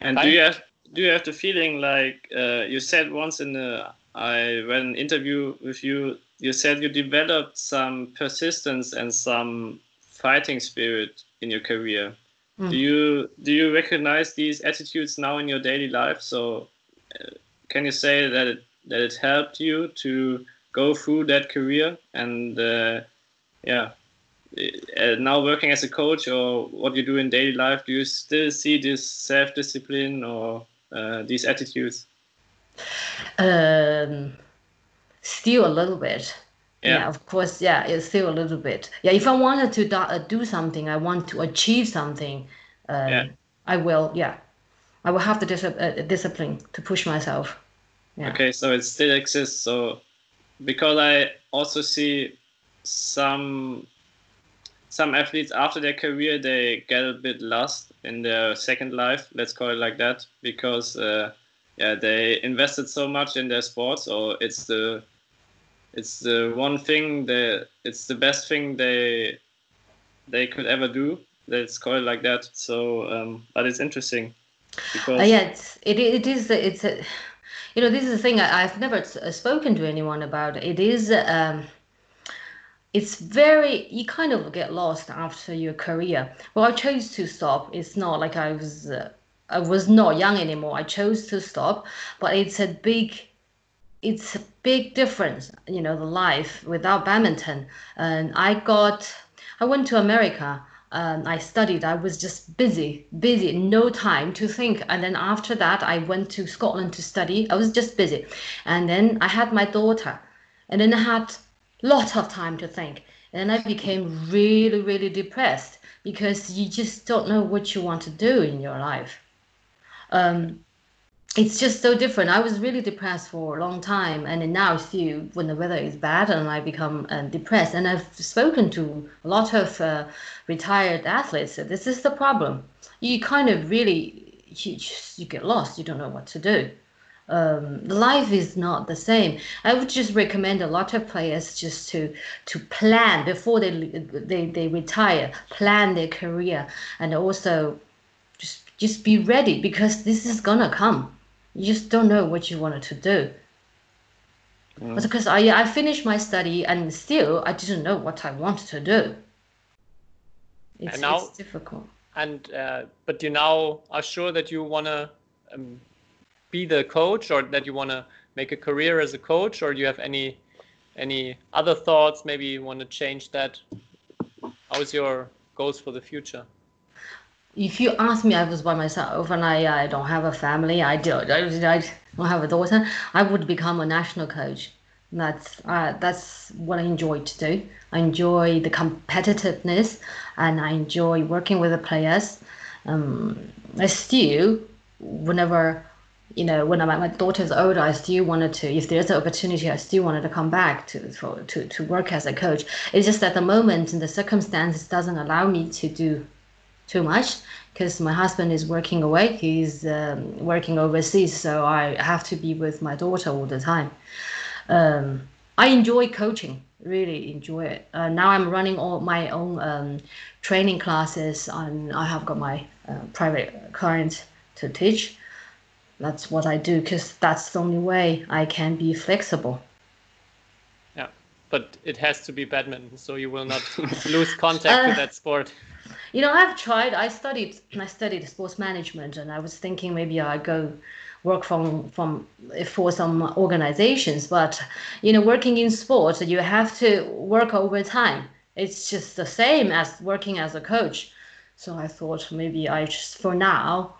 And do you have do you have the feeling like uh, you said once in the I read an interview with you, you said you developed some persistence and some fighting spirit in your career. Mm. Do you do you recognize these attitudes now in your daily life? So, uh, can you say that it, that it helped you to go through that career and uh, yeah, uh, now working as a coach or what you do in daily life? Do you still see this self discipline or uh, these attitudes? Um, still a little bit. Yeah. yeah. of course. Yeah, it's still a little bit. Yeah, if I wanted to do, uh, do something, I want to achieve something. Um, yeah. I will. Yeah, I will have the dis- uh, discipline to push myself. Yeah. Okay, so it still exists. So because I also see some some athletes after their career they get a bit lost in their second life. Let's call it like that because. Uh, yeah, they invested so much in their sports, or it's the it's the one thing that it's the best thing they they could ever do. Let's call it like that. So, um, but it's interesting because uh, yeah, it's, it it is it's a you know this is a thing I, have never uh, spoken to anyone about. It is. Um, it's very you kind of get lost after your career. Well, I chose to stop. It's not like I was uh, I was not young anymore. I chose to stop, but it's a big it's big difference, you know, the life without badminton. And I got, I went to America. Um, I studied. I was just busy, busy, no time to think. And then after that, I went to Scotland to study. I was just busy, and then I had my daughter, and then I had lot of time to think. And I became really, really depressed because you just don't know what you want to do in your life. Um, it's just so different. I was really depressed for a long time, and now still, when the weather is bad, and I become uh, depressed. And I've spoken to a lot of uh, retired athletes. This is the problem. You kind of really you, you get lost. You don't know what to do. Um, life is not the same. I would just recommend a lot of players just to to plan before they they, they retire, plan their career, and also just just be ready because this is gonna come you just don't know what you wanted to do. Mm. Because I I finished my study and still I didn't know what I wanted to do. It's, now, it's difficult. And uh, but you now are sure that you wanna um, be the coach or that you wanna make a career as a coach or do you have any any other thoughts? Maybe you want to change that. How is your goals for the future? If you ask me, I was by myself and I, I don't have a family. I don't, I don't have a daughter. I would become a national coach. That's uh, that's what I enjoy to do. I enjoy the competitiveness, and I enjoy working with the players. Um, I still, whenever you know, when my, my daughter's older, I still wanted to, if there's an opportunity, I still wanted to come back to, for, to, to work as a coach. It's just at the moment, and the circumstances doesn't allow me to do too much because my husband is working away. He's um, working overseas, so I have to be with my daughter all the time. Um, I enjoy coaching, really enjoy it. Uh, now I'm running all my own um, training classes. and I have got my uh, private clients to teach that's what I do because that's the only way I can be flexible. Yeah, but it has to be badminton, so you will not [laughs] lose contact uh, with that sport. You know, I've tried. I studied. I studied sports management, and I was thinking maybe I go work from from for some organizations. But you know, working in sports, you have to work overtime. It's just the same as working as a coach. So I thought maybe I just for now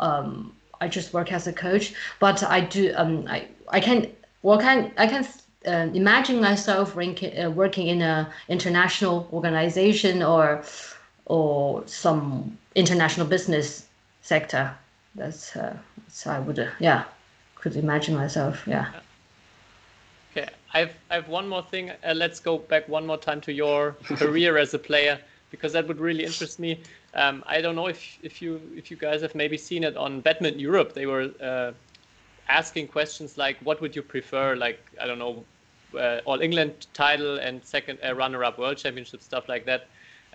um, I just work as a coach, but I do um I I can well can I can uh, imagine myself ranking, uh, working in a international organization or or some international business sector. That's uh, so I would uh, yeah could imagine myself yeah. Okay, I've I've one more thing. Uh, let's go back one more time to your [laughs] career as a player because that would really interest me. Um, I don't know if, if you if you guys have maybe seen it on Badminton Europe. They were uh, asking questions like, "What would you prefer?" Like I don't know, uh, All England title and second uh, runner-up World Championship stuff like that.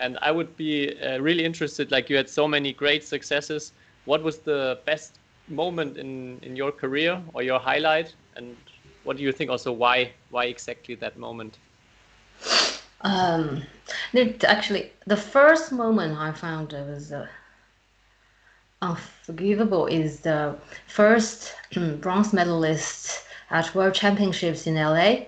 And I would be uh, really interested. Like you had so many great successes. What was the best moment in in your career or your highlight? And what do you think? Also, why why exactly that moment? Um, actually, the first moment I found it was uh, unforgivable is the first [clears throat] bronze medalist at World Championships in LA.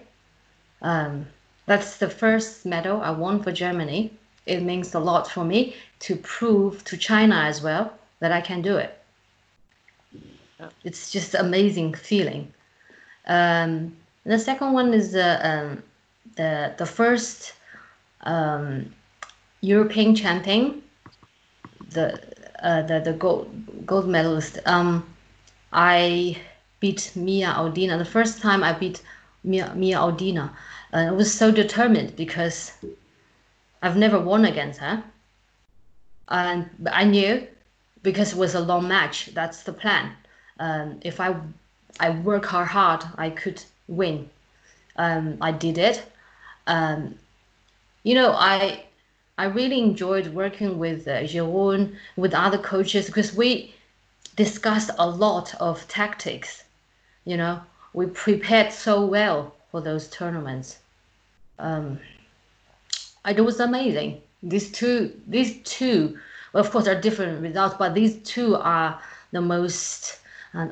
Um, that's the first medal I won for Germany. It means a lot for me to prove to China as well that I can do it. It's just amazing feeling. Um, the second one is uh, um, the the first um, European champion, the uh, the the gold gold medalist. Um, I beat Mia Audina the first time I beat Mia Mia Audina. Uh, I was so determined because I've never won against her, and I knew because it was a long match. That's the plan. Um, if I I work hard, hard, I could win. Um, I did it. Um, you know, I I really enjoyed working with uh, Jeroen, with other coaches, because we discussed a lot of tactics. You know, we prepared so well for those tournaments. Um, it was amazing. These two, these two, well, of course, are different results, but these two are the most uh,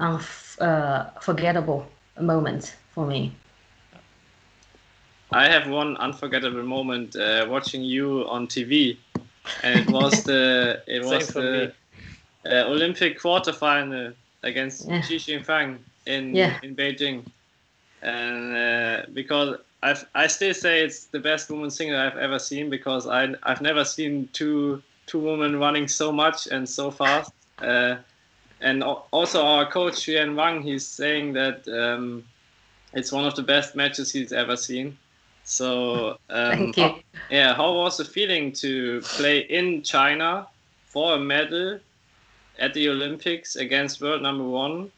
unforgettable uh, moments for me. I have one unforgettable moment uh, watching you on TV, and it was the [laughs] it was the uh, Olympic quarterfinal against yeah. Xie Xingfang in yeah. in Beijing, and uh, because I've, I still say it's the best woman singer I've ever seen because I I've never seen two two women running so much and so fast. Uh, and also our coach Xuan Wang, he's saying that um, it's one of the best matches he's ever seen. So, um, how, yeah, how was the feeling to play in China for a medal at the Olympics against world number one?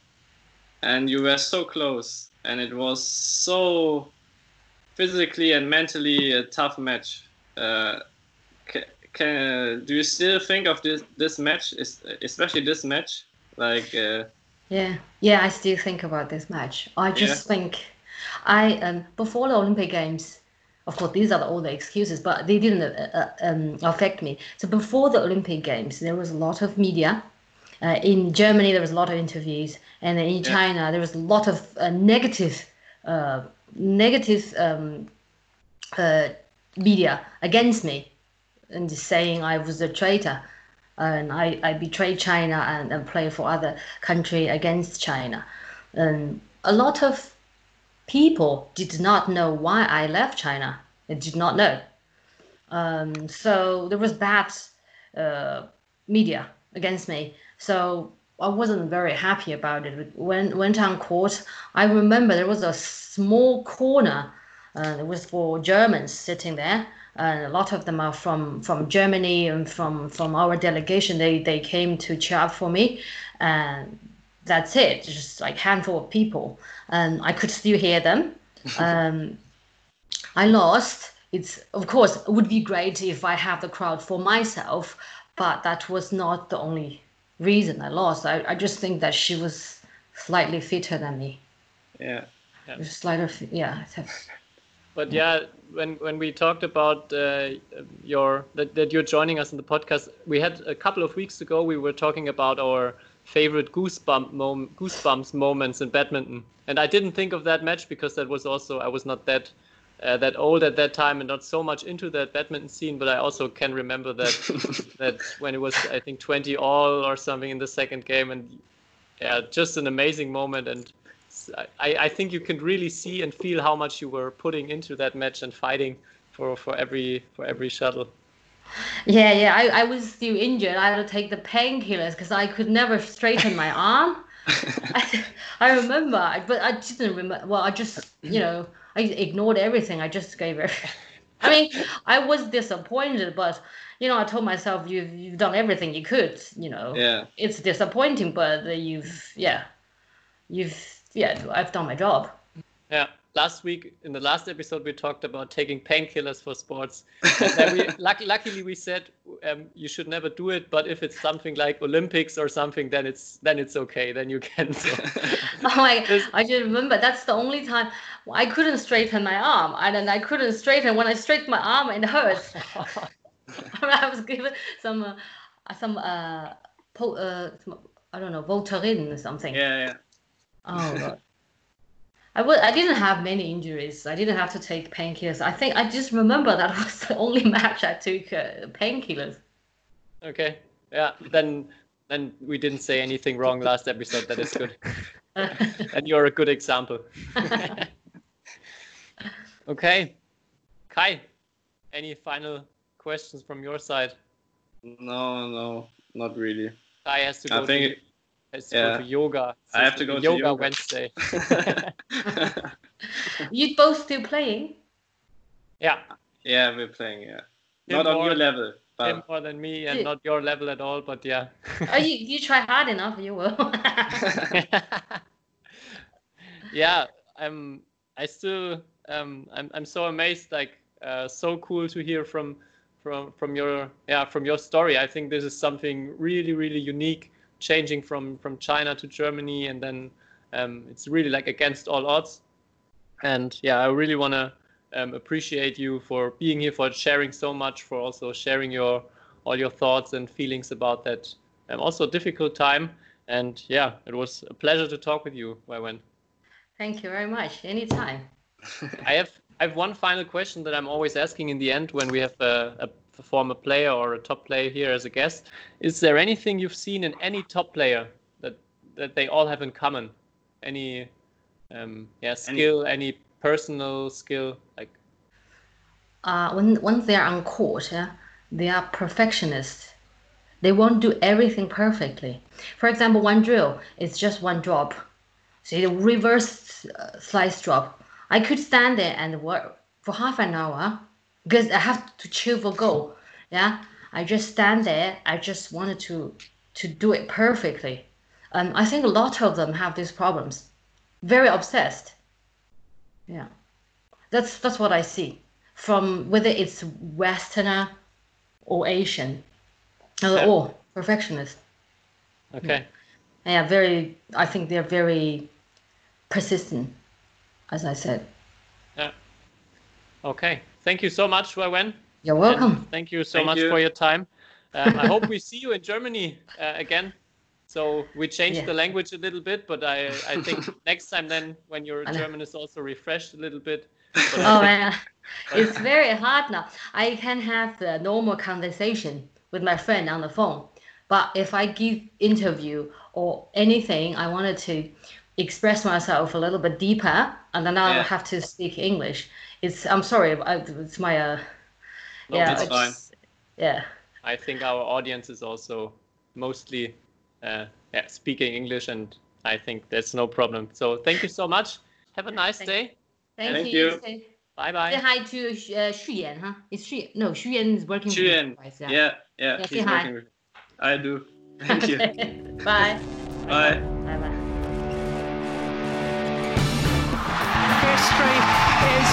And you were so close, and it was so physically and mentally a tough match. Uh, can, can, do you still think of this this match, especially this match? Like, uh, yeah, yeah, I still think about this match. I just yeah. think I um, before the Olympic Games, of course, these are all the excuses, but they didn't uh, uh, um, affect me. So before the Olympic Games, there was a lot of media. Uh, in Germany, there was a lot of interviews, and in yeah. China, there was a lot of uh, negative, uh, negative um, uh, media against me, and saying I was a traitor. and I, I betrayed China and, and play for other country against China. And a lot of people did not know why I left China. They did not know. Um, so there was bad uh, media against me. So I wasn't very happy about it. When went on court, I remember there was a small corner. Uh, it was for Germans sitting there, and a lot of them are from from Germany and from from our delegation. They they came to cheer up for me, and that's it. Just like handful of people, and I could still hear them. [laughs] Um, I lost. It's of course it would be great if I have the crowd for myself, but that was not the only reason I lost. I, I just think that she was slightly fitter than me. Yeah. Slightly, yeah. [laughs] But yeah, when when we talked about uh, your that, that you're joining us in the podcast, we had a couple of weeks ago. We were talking about our favorite goosebump mom- goosebumps moments in badminton, and I didn't think of that match because that was also I was not that uh, that old at that time and not so much into that badminton scene. But I also can remember that [laughs] that when it was I think 20 all or something in the second game, and yeah, just an amazing moment and. I, I think you can really see and feel how much you were putting into that match and fighting for, for every for every shuttle. Yeah, yeah. I, I was still injured. I had to take the painkillers because I could never straighten my arm. I, [laughs] [laughs] I remember, but I didn't remember. Well, I just, you know, I ignored everything. I just gave it. [laughs] I mean, I was disappointed, but you know, I told myself you've you've done everything you could. You know, Yeah. it's disappointing, but you've yeah, you've yeah, I've done my job. Yeah. Last week in the last episode we talked about taking painkillers for sports. [laughs] And we, luck, luckily we said um, you should never do it, but if it's something like Olympics or something, then it's then it's okay. Then you can. So. [laughs] Oh my! I just remember that's the only time I couldn't straighten my arm, and then I couldn't straighten. When I straighten my arm, it hurts. [laughs] I was given some uh, some uh, po- uh some, I don't know Voltaren or something. Yeah, yeah. Oh God. I w- I didn't have many injuries. I didn't have to take painkillers. I think I just remember that [laughs] was the only match I took uh, painkillers. Okay. Yeah. Then then we didn't say anything wrong last episode. That is good. [laughs] and you're a good example. [laughs] okay. Kai, any final questions from your side? No, no, not really. Kai has to go I think to, it- has to, yeah. go to yoga. I have to go to yoga, yoga. Wednesday. [laughs] [laughs] You both still playing? yeah. yeah, we're playing. Yeah, Him not on more- your level, Him but more than me and not your level at all, but yeah. Oh, you you try hard enough, you will. [laughs] yeah, I'm. I still. Um, I'm. I'm so amazed. Like, uh, so cool to hear from, from, from your. Yeah, from your story. I think this is something really, really unique. Changing from from China to Germany, and then um, it's really like against all odds. And yeah, I really want to um, appreciate you for being here, for sharing so much, for also sharing your all your thoughts and feelings about that um, also difficult time. And yeah, it was a pleasure to talk with you, Huaiwen. Thank you very much. Anytime. [laughs] I have I have one final question that I'm always asking in the end when we have a, a former player or a top player here as a guest. Is there anything you've seen in any top player that that they all have in common? Any um, yeah skill, any, personal skill like uh, when once they are on court, yeah, they are perfectionists. They won't do everything perfectly. For example, one drill is just one drop. See the reverse uh, slice drop. I could stand there and work for half an hour because I have to chill for goal. Yeah, I just stand there. I just wanted to to do it perfectly. Um, I think a lot of them have these problems. Very obsessed. Yeah, that's that's what I see from whether it's Westerner or Asian. Uh, Yeah. Or perfectionist. okay. Yeah, very. I think they're very persistent, as I said. Yeah. Okay. Thank you so much, Huaiwen. You're And welcome. thank you so Thank much you. for your time. Um, I hope we [laughs] see you in Germany uh, again. So we changed Yeah. the language a little bit, but I, I think [laughs] next time then when your I. German is also refreshed a little bit. [laughs] Oh think- man, it's very hard now. I can have the normal conversation with my friend on the phone, But if I give interview or anything, I wanted to express myself a little bit deeper, and then I Yeah. have to speak English. It's I'm sorry, I, it's my uh, No, yeah, it's fine. yeah. I think our audience is also mostly uh, yeah, speaking English, and I think that's no problem. So thank you so much. Have a nice Thank- day. Thank, Thank you. you. Say, Bye say bye. hi to uh, Xu Yan, huh? It's Xu. No, Xu Yan is working. with you Chuyen. guys, Yeah, yeah, Yeah, say hi. working with I do. Thank you. [laughs] Bye. Bye. Bye. Bye. History is made.